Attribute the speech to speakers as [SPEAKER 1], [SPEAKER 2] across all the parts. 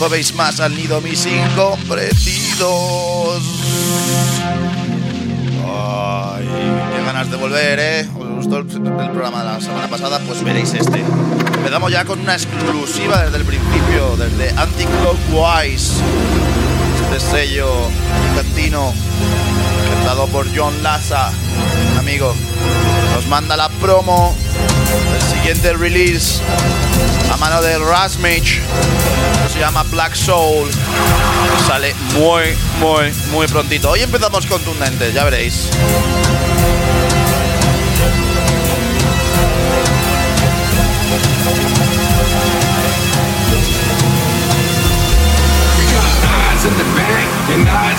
[SPEAKER 1] Jueves más al nido, mis incomprendidos. Ay, qué ganas de volver, ¿eh? ¿Os gustó el, programa de la semana pasada? Pues veréis este. Empezamos ya con una exclusiva desde el principio, desde Anti-Clockwise. Este sello argentino, cantado por John Laza, amigo. Nos manda la promo del siguiente release a mano de Rasmich. Se llama Black Soul. Sale muy, muy, muy prontito. Hoy empezamos contundentes, ya veréis.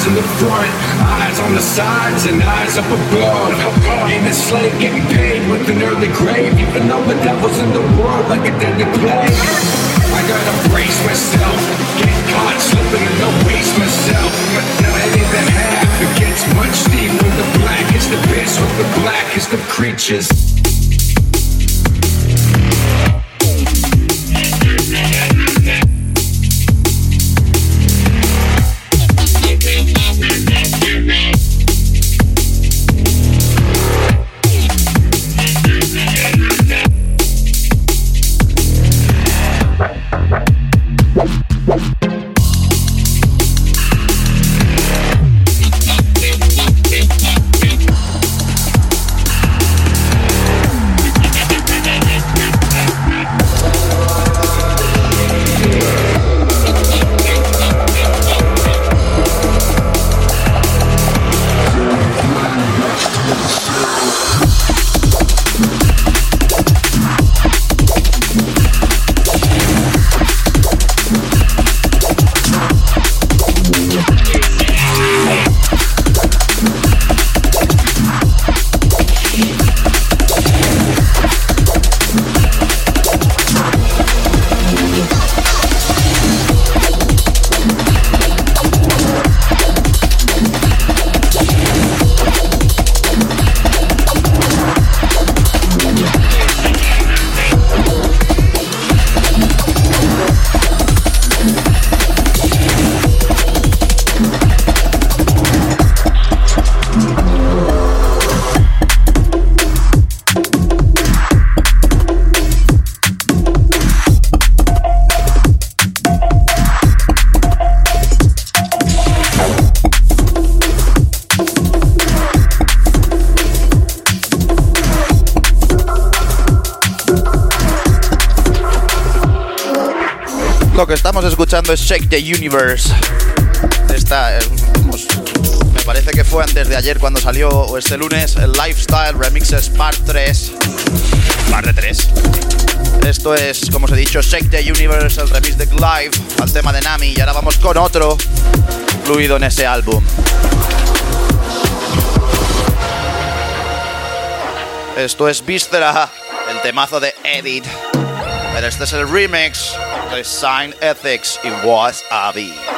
[SPEAKER 2] Eyes in the front, eyes on the sides and eyes up above. In a slave getting paid with an early grave, even though the devil's in the world like a deadly plague. I gotta brace myself, get caught slipping and no waste myself. But now I even half, it gets much deeper. The black is the bitch, with the black is the creatures.
[SPEAKER 1] Es Shake the Universe. Esta, eh, me parece que fue antes de ayer cuando salió, o este lunes, el Lifestyle Remixes Part 3. Parte 3. Esto es, como os he dicho, Shake the Universe, el remix de Live al tema de Nami. Y ahora vamos con otro fluido en ese álbum. Esto es Viscera, el temazo de Edit. Pero este es el remix Design Ethics in Wasabi.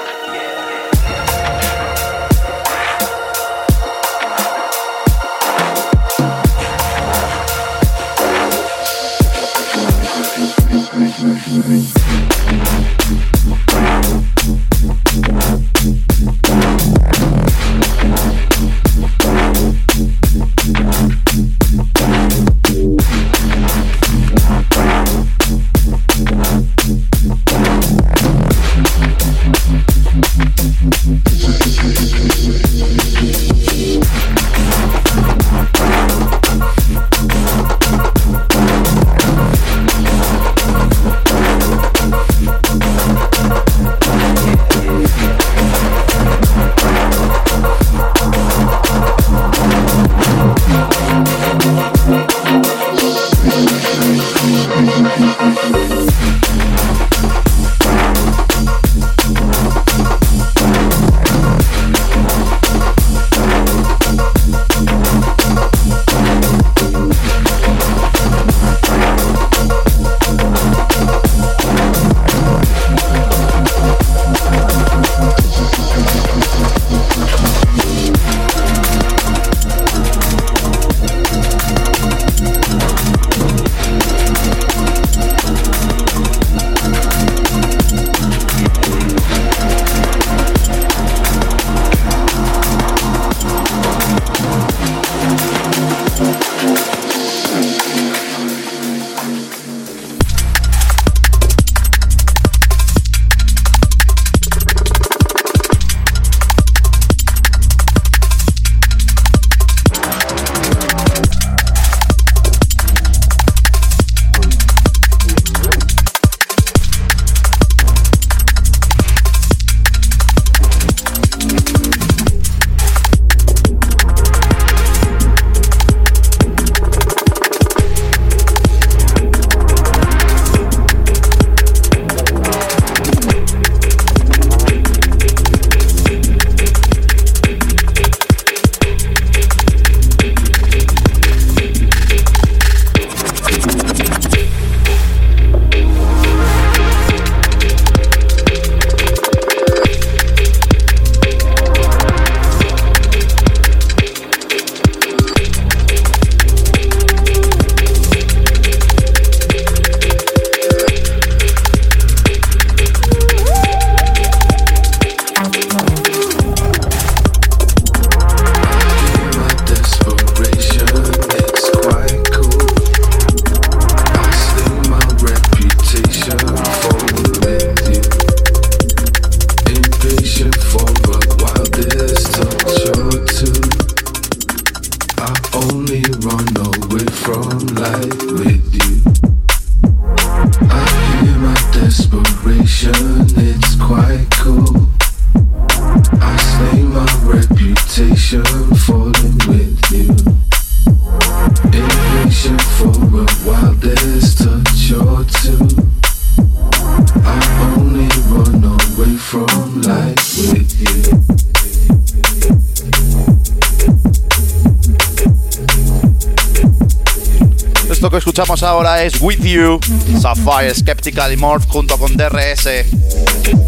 [SPEAKER 1] Ahora es With You, Sapphire, Skeptical y Morph junto con DRS.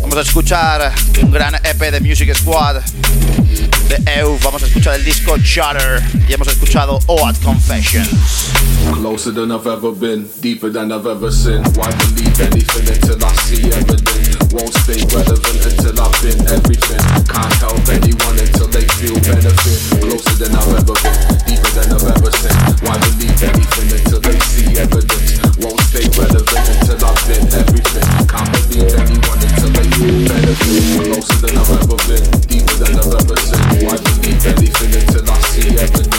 [SPEAKER 1] Vamos a escuchar un gran EP de Music Squad de EU. Vamos a escuchar el disco Shutter y hemos escuchado Oat Confessions.
[SPEAKER 2] Closer than I've ever been, deeper than I've ever seen. Why believe anything until I see evidence? Won't stay relevant until I've been everything. Can't help anyone until they feel benefit. Closer than I've ever been, deeper than I've ever seen. Why believe anything until they see evidence? Won't stay relevant until I've been everything. Can't believe anyone until they feel benefit. Closer than I've ever been, deeper than I've ever seen. Why believe anything until I see evidence?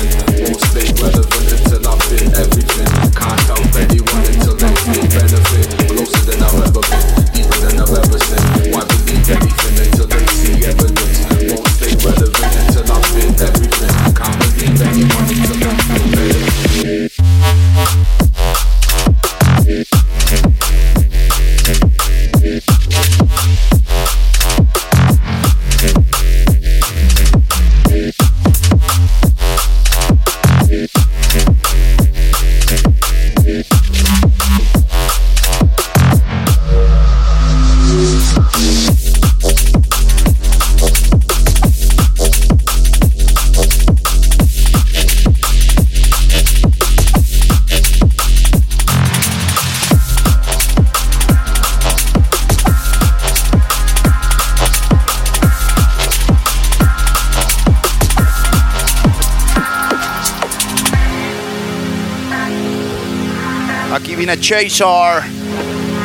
[SPEAKER 1] Chaser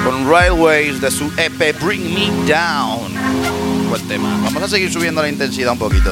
[SPEAKER 1] con Railways de su EP Bring Me Down. Vamos a seguir subiendo la intensidad un poquito.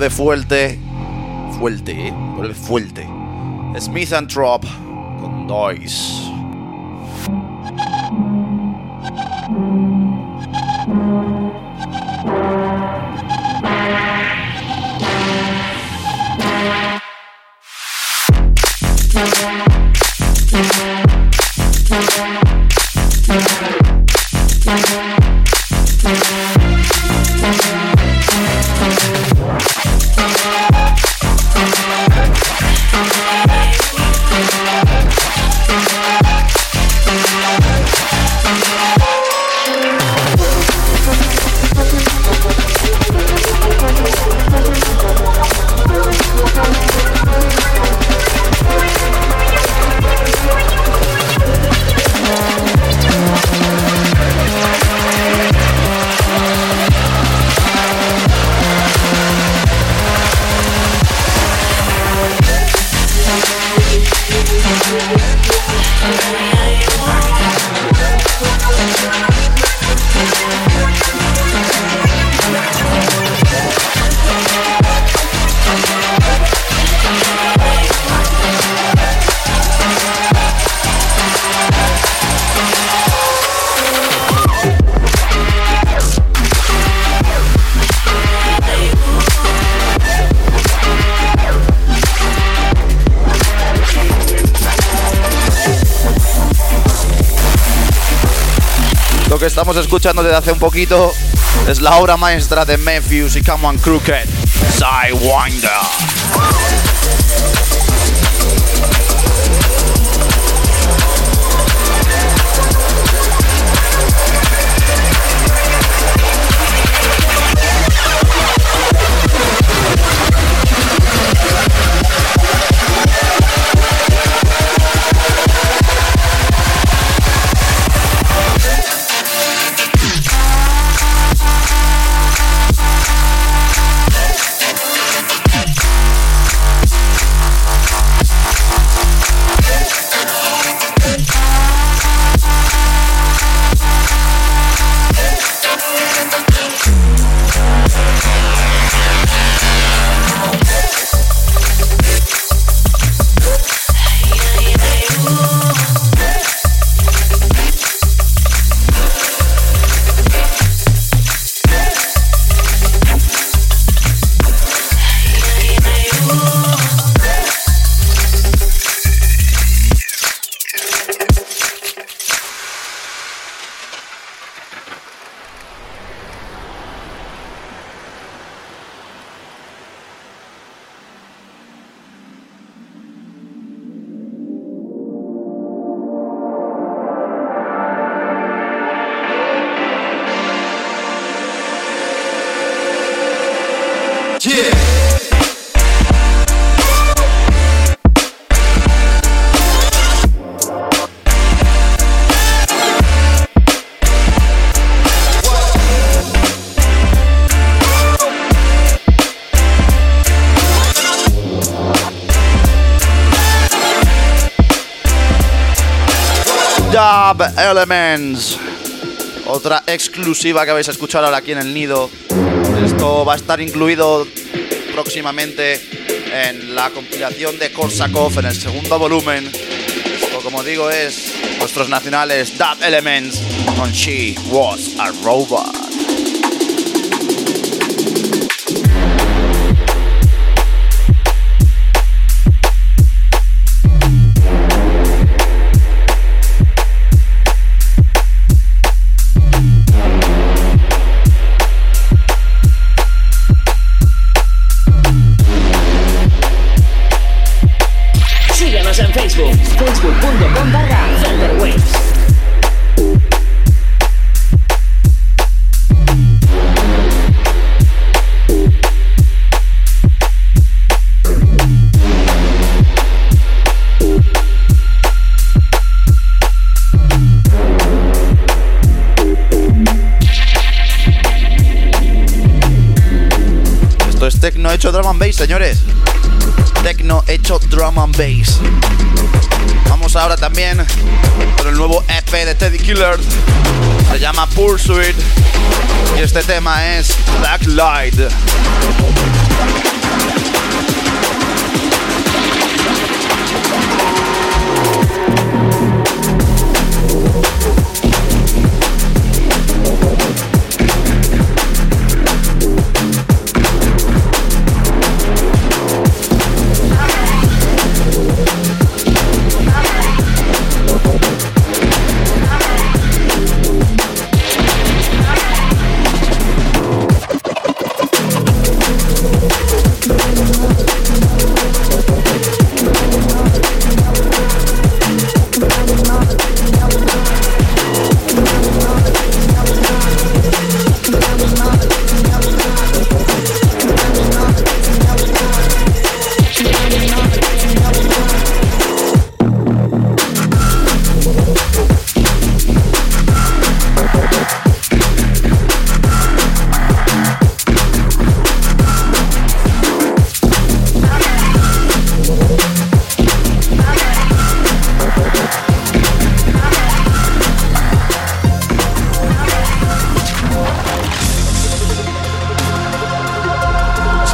[SPEAKER 1] Vuelve fuerte. Fuerte, ¿eh? Vuelve fuerte. Smith and Trop con Noise. Estamos escuchando desde hace un poquito es la obra maestra de Memphis y Come on Crooked, Sidewinder. Elements. Otra exclusiva que vais a escuchar ahora aquí en el nido. Esto va a estar incluido próximamente en la compilación de Korsakov en el segundo volumen. Esto, como digo, es nuestros nacionales Dub Elements con She Was a Robot. Bass, señores. Tecno hecho drum and bass. Vamos ahora también con el nuevo EP de Teddy Killer. Se llama Pursuit. Y este tema es Black Light.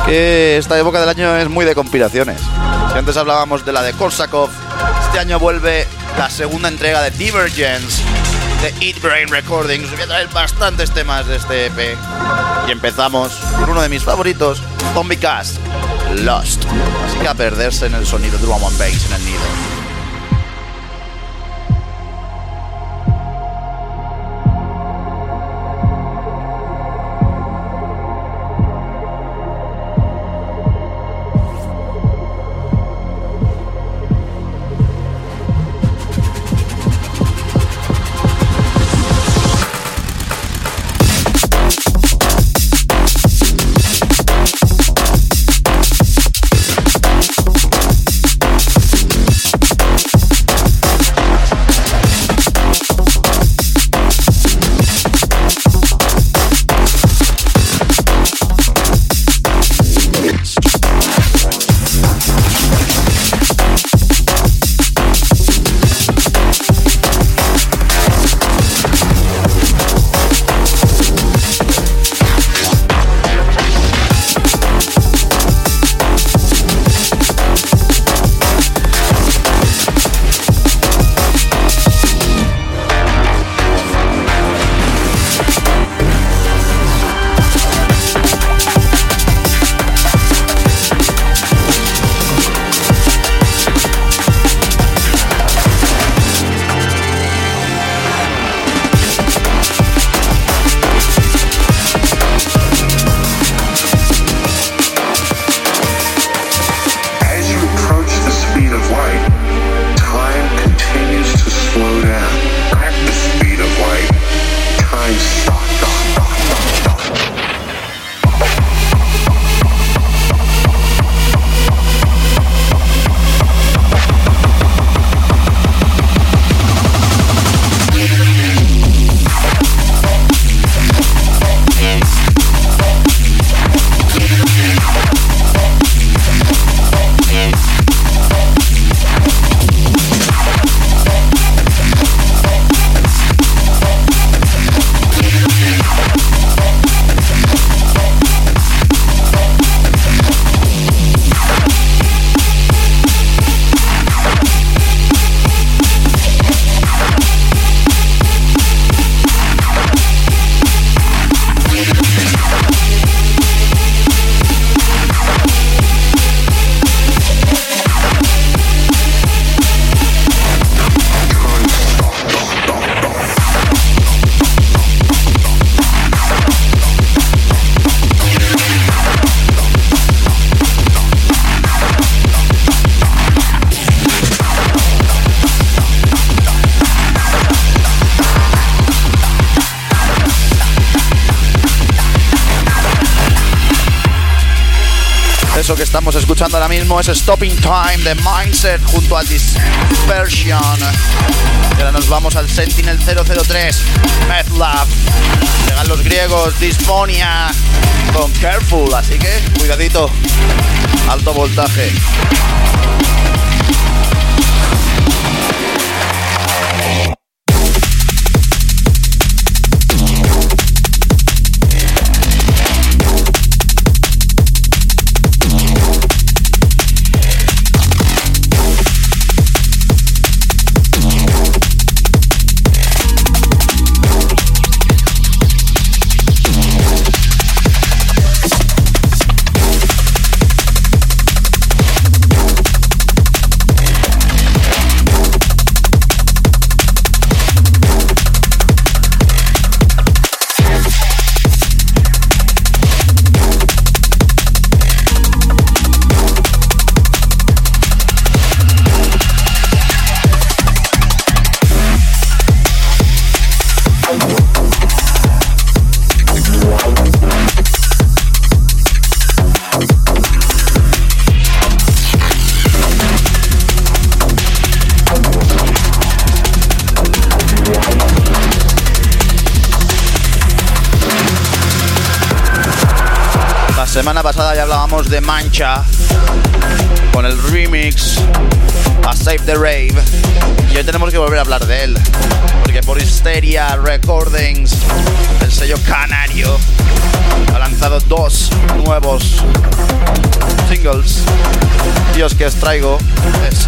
[SPEAKER 1] Esta época del año es muy de compilaciones. Si antes hablábamos de la de Korsakov, este año vuelve la segunda entrega de Divergence de Eat Brain Recordings. Voy a traer bastantes temas de este EP. Y empezamos con uno de mis favoritos, Zombie Cast, Lost. Así que a perderse en el sonido drum and bass en el nido. Ahora mismo es Stopping Time de Mindset junto a Dispersion. Y ahora nos vamos al Sentinel 003, Lab. Llegan los griegos, Dysphonia con Careful, así que cuidadito, alto voltaje. Mancha con el remix a Save the Rave y hoy tenemos que volver a hablar de él porque por Hysteria Recordings, el sello canario, ha lanzado dos nuevos singles. Dios que os traigo es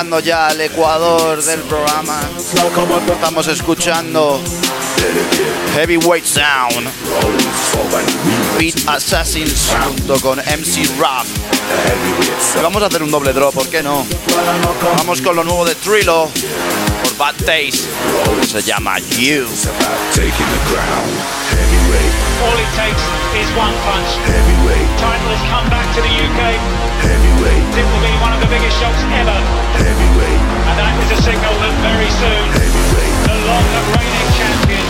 [SPEAKER 1] llegando ya al ecuador del programa. Estamos escuchando Heavyweight Sound, Beat Assassins junto con MC Rap. Vamos a hacer un doble drop, ¿por qué no? Vamos con lo nuevo de Trillo por Bad Taste. Se llama You.
[SPEAKER 3] All it takes is one punch. Heavyweight. Title has come back to the UK. Heavyweight. It will be one of the biggest shocks ever. Heavyweight. And that is a signal that very soon, Heavyweight. the long reigning champion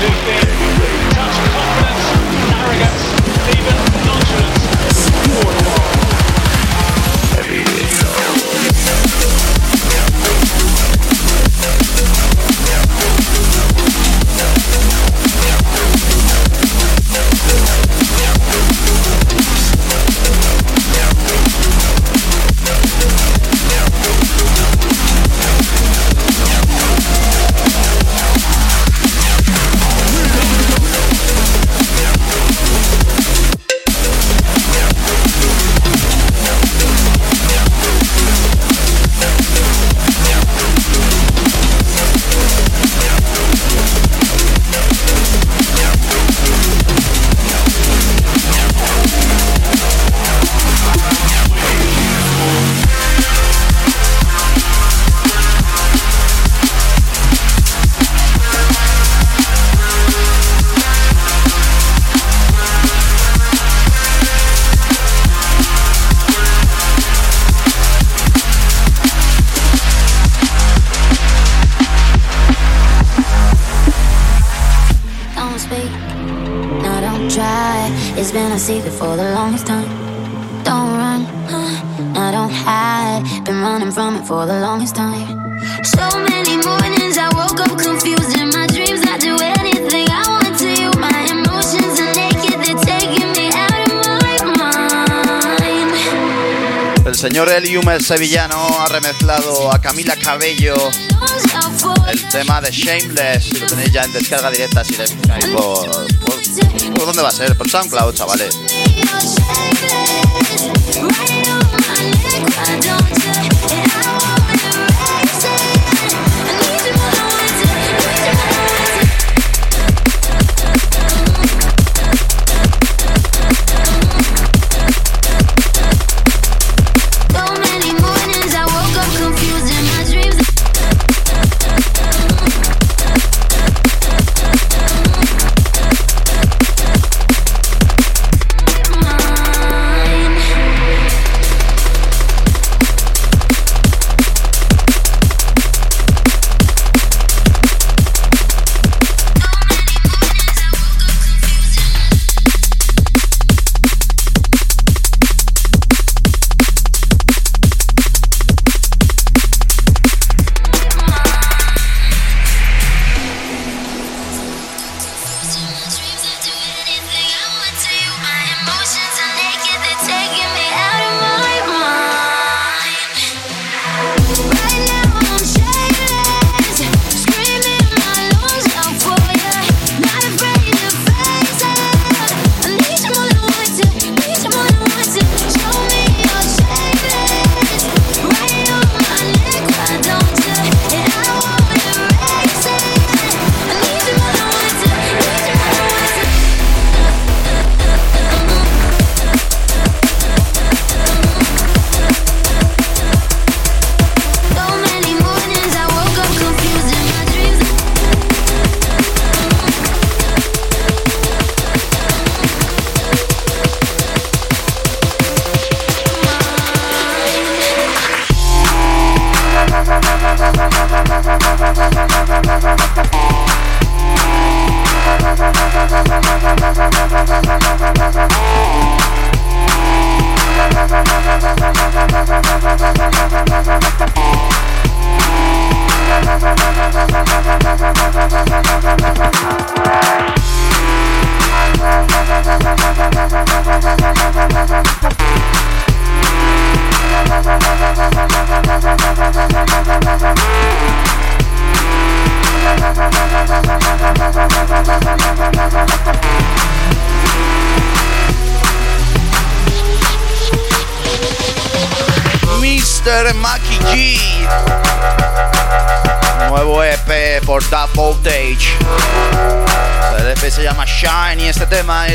[SPEAKER 4] el sevillano ha remezclado a Camila Cabello el tema de Shameless. Lo tenéis ya en descarga directa si le buscáis por, por, por. dónde va a ser? Por SoundCloud, chavales.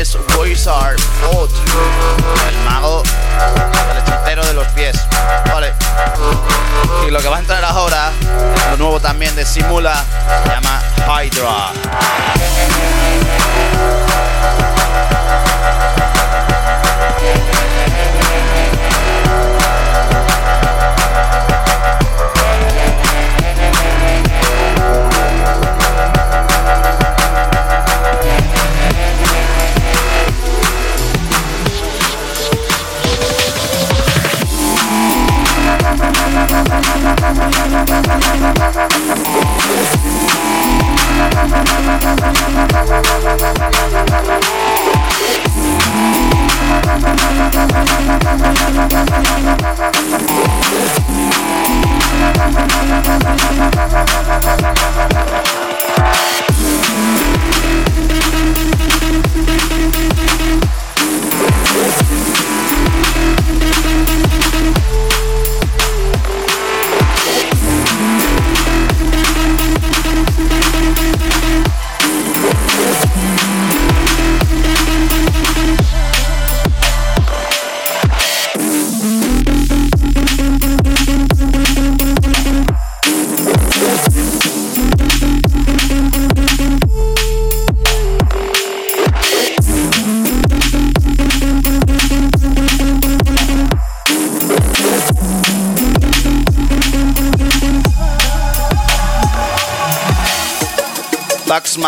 [SPEAKER 1] es Wizard Foot, el mago el hechicero de los pies. Vale. Y lo que va a entrar ahora, lo nuevo también de Simula,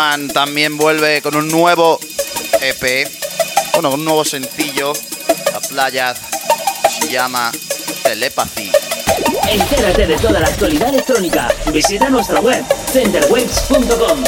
[SPEAKER 1] También vuelve con un nuevo EP, bueno, un nuevo sencillo, La playa se llama Telepathy.
[SPEAKER 5] Entérate de toda la actualidad electrónica. Visita nuestra web, centerwaves.com.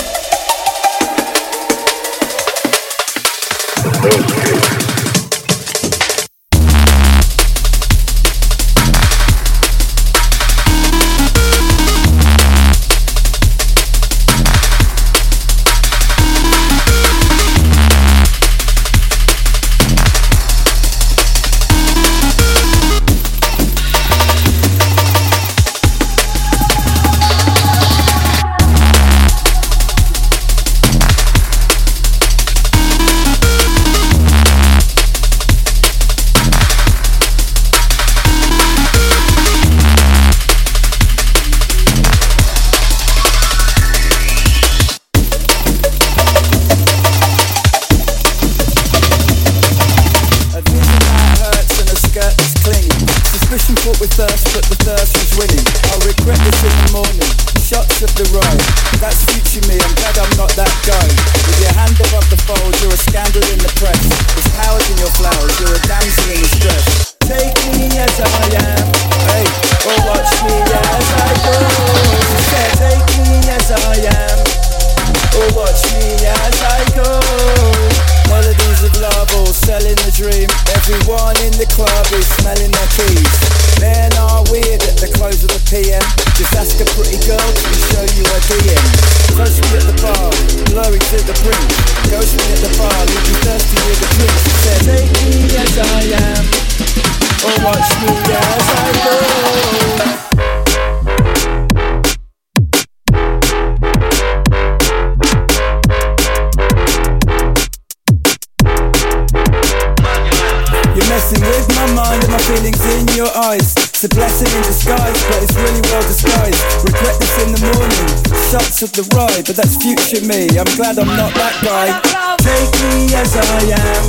[SPEAKER 6] me. I'm glad I'm not that guy. Take me as I am,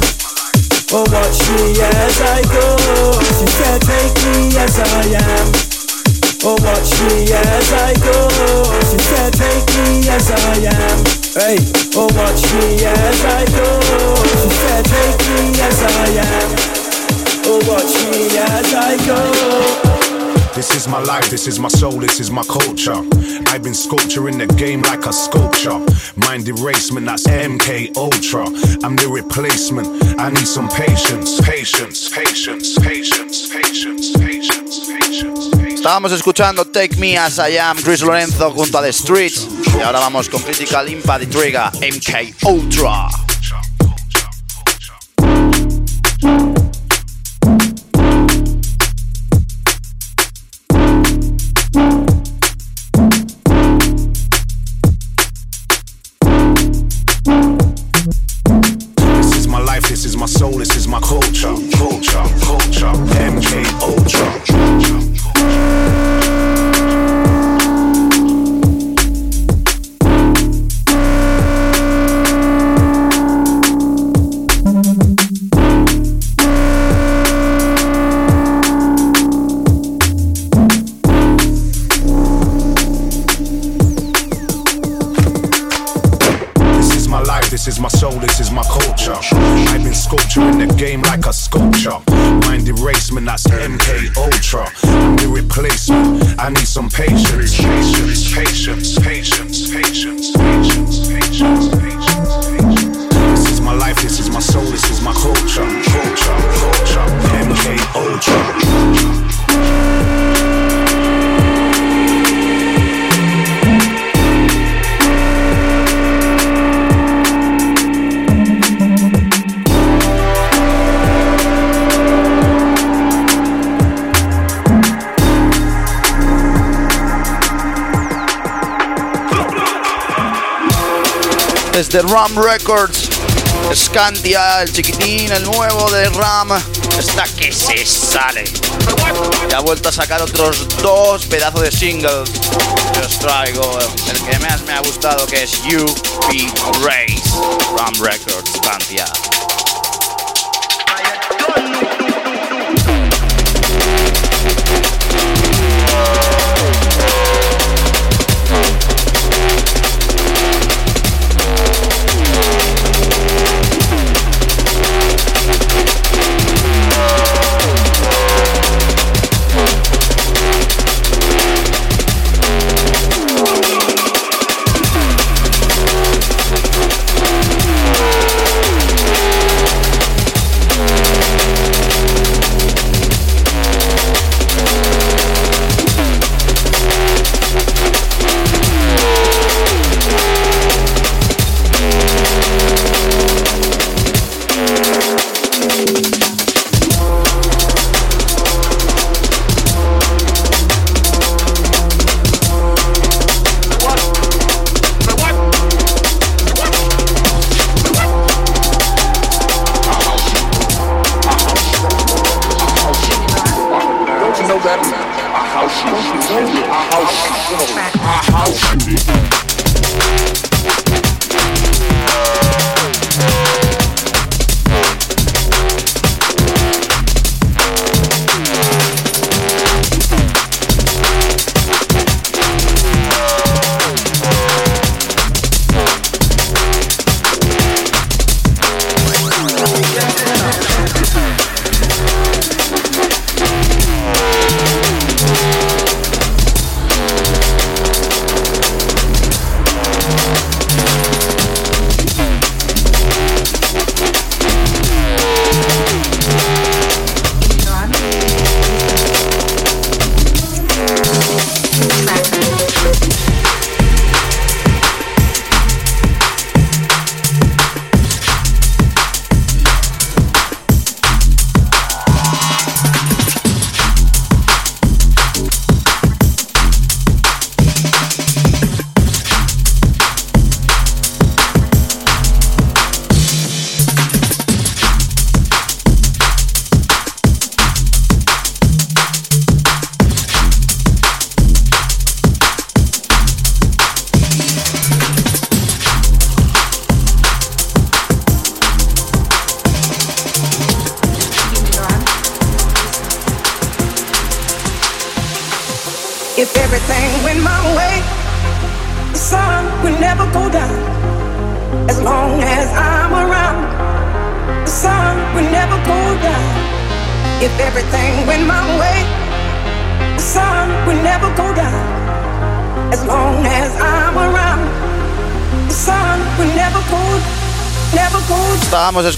[SPEAKER 6] or watch me as I go. She said, Take me as I am, or watch me as I go. She said, Take me as I am, hey, or watch me as I go. She said, Take me as I am, or watch me as I go.
[SPEAKER 7] This is my life, this is my soul, this is my culture. I've been sculpturing the game like a sculpture. Mind erasement, that's MK Ultra. I'm the replacement. I need some patience, patience, patience, patience, patience, patience, patience.
[SPEAKER 1] Estábamos escuchando Take Me As I Am, Chris Lorenzo junto a The Streets. Y ahora vamos con Critical Impact y Trigger, MK Ultra. De Ram Records. Scandia, el chiquitín, el nuevo de Ram. Está que se sale. Y ha vuelto a sacar otros dos pedazos de singles. Yo os traigo el que más me ha gustado, que es You Be Race. Ram Records, Scandia.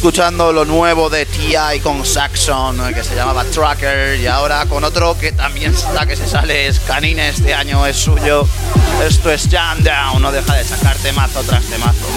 [SPEAKER 1] Escuchando lo nuevo de T.I. con Saxon, que se llamaba Tracker, y ahora con otro que también está que se sale, es Canine, este año es suyo. Esto es Jam Down, no deja de sacar temazo tras temazo.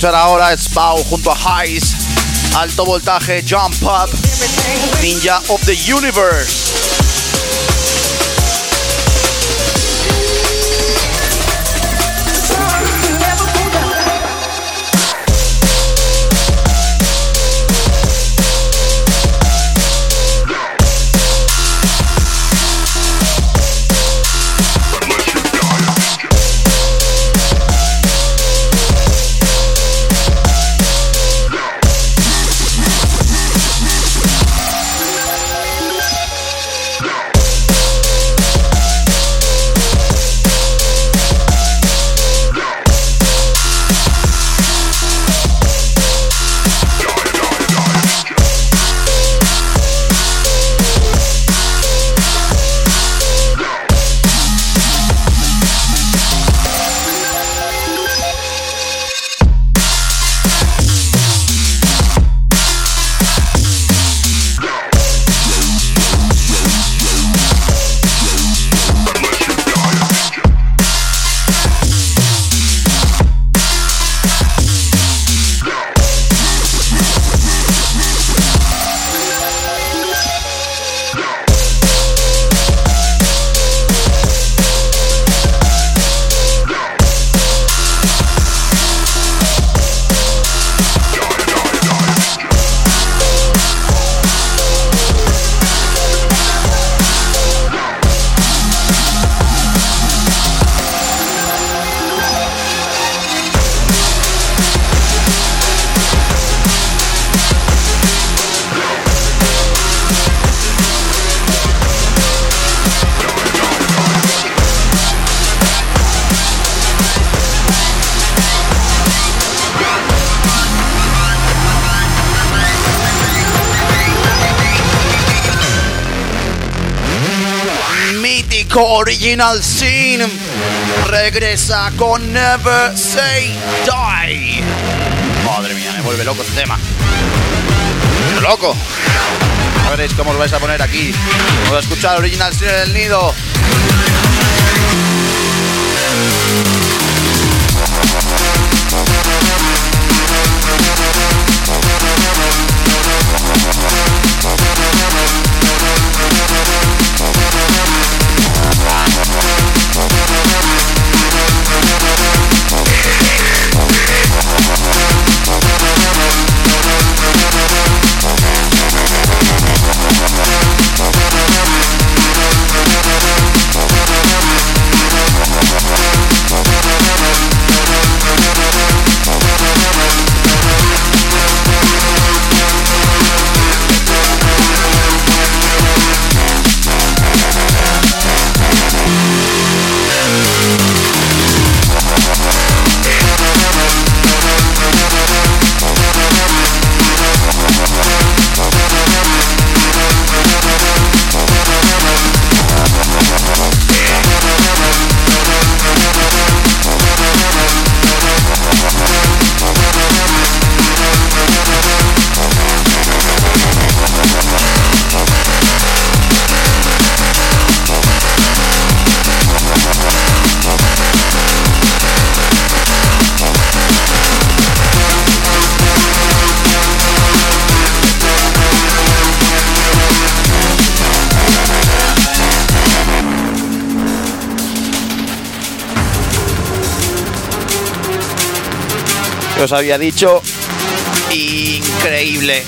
[SPEAKER 1] Escuchar ahora Spau junto a Highs, alto voltaje, Jump Up, Ninja of the Universe. Original Sin regresa con Never Say Die. Madre mía, me vuelve loco este tema. ¡Loco! A veréis cómo os vais a poner aquí. Vamos a escuchar Original Sin en el nido. Os había dicho. Increíble.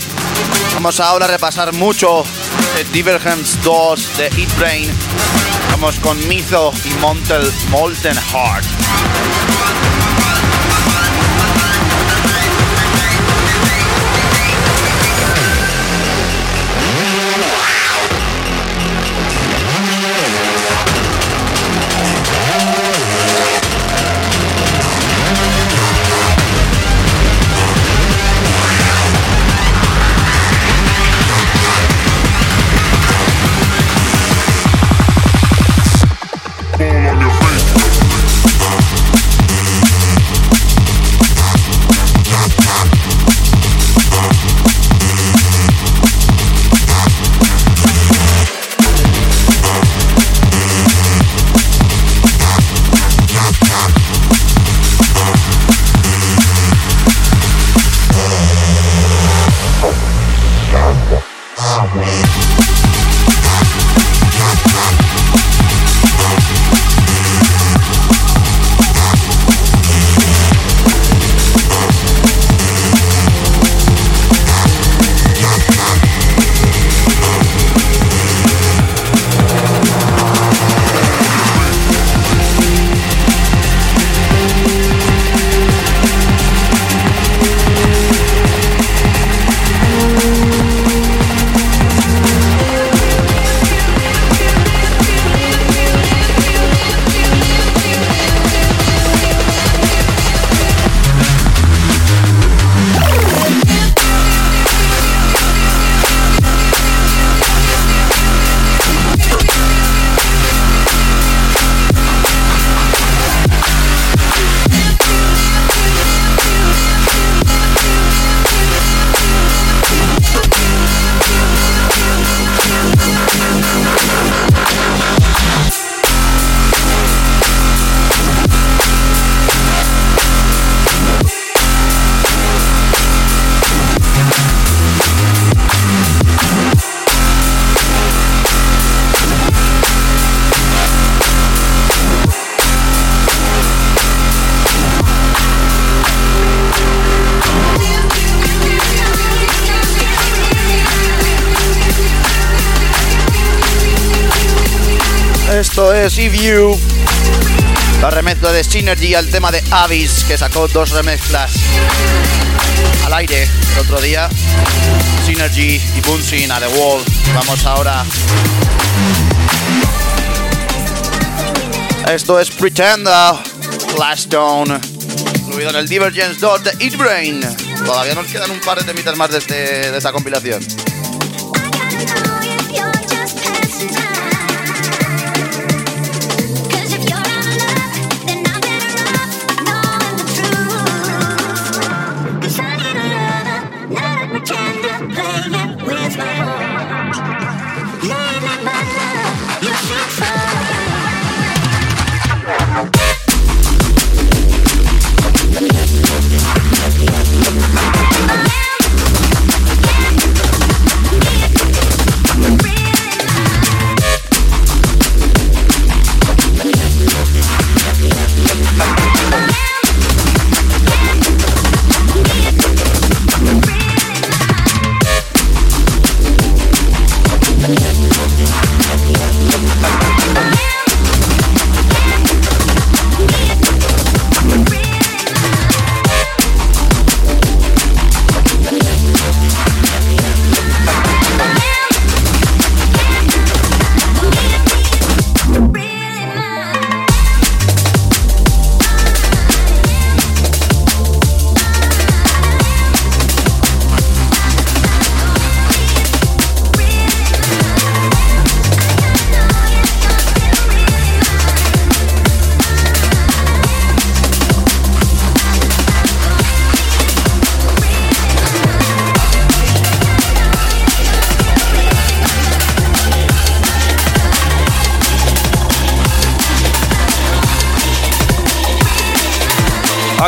[SPEAKER 1] Vamos ahora a repasar mucho de Divergence 2 de Eat Brain. Vamos con Mizo y Montel, Molten Heart. Es If You. La remezcla de Synergy al tema de Avis, que sacó dos remezclas al aire el otro día. Synergy y Bunsin a The Wall. Vamos ahora. Esto es Pretender, Flashstone, incluido en el Divergence 2 de Eat Brain. Todavía nos quedan un par de temitas más de, este, de esta compilación.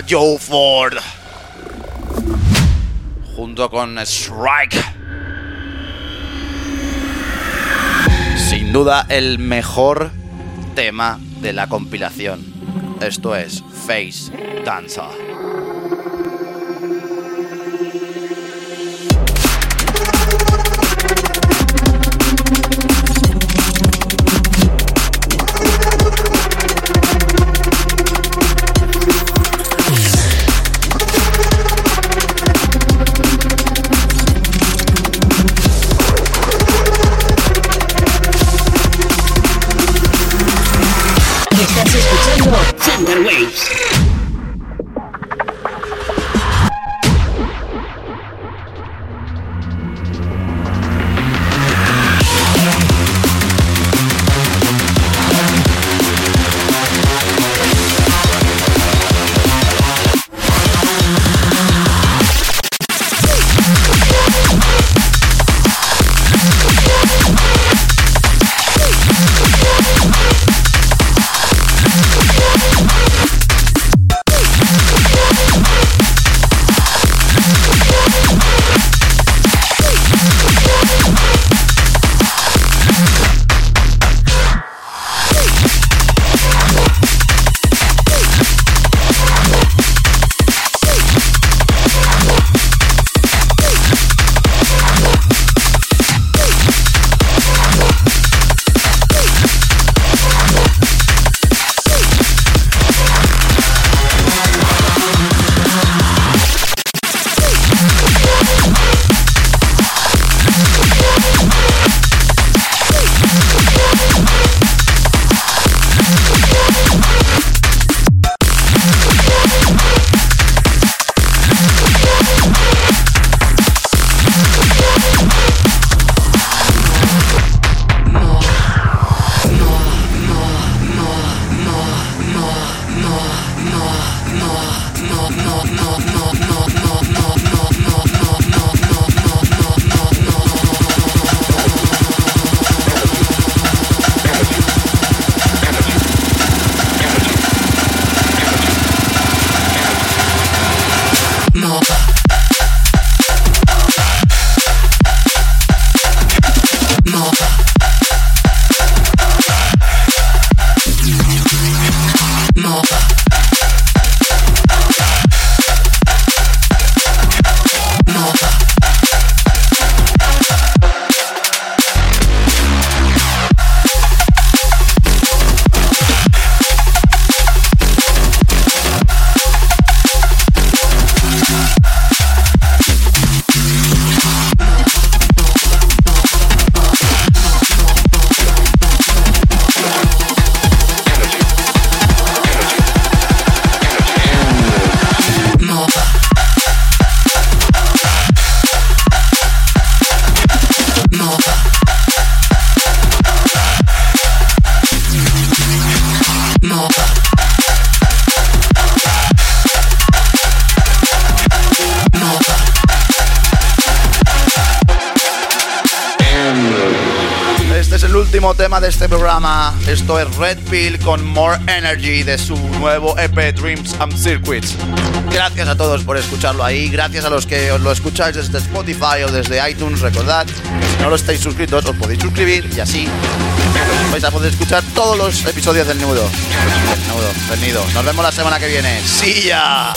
[SPEAKER 1] Joe Ford. Junto con Strike. Sin duda el mejor tema de la compilación. Esto es Face Dancer. Tema de este programa. Esto es Red Pill con More Energy de su nuevo EP Dreams and Circuits. Gracias a todos por escucharlo ahí. Gracias a los que os lo escucháis desde Spotify o desde iTunes. Recordad si no lo estáis suscritos, os podéis suscribir y así vais a poder escuchar todos los episodios del nudo. Nos vemos la semana que viene. ¡Sí ya!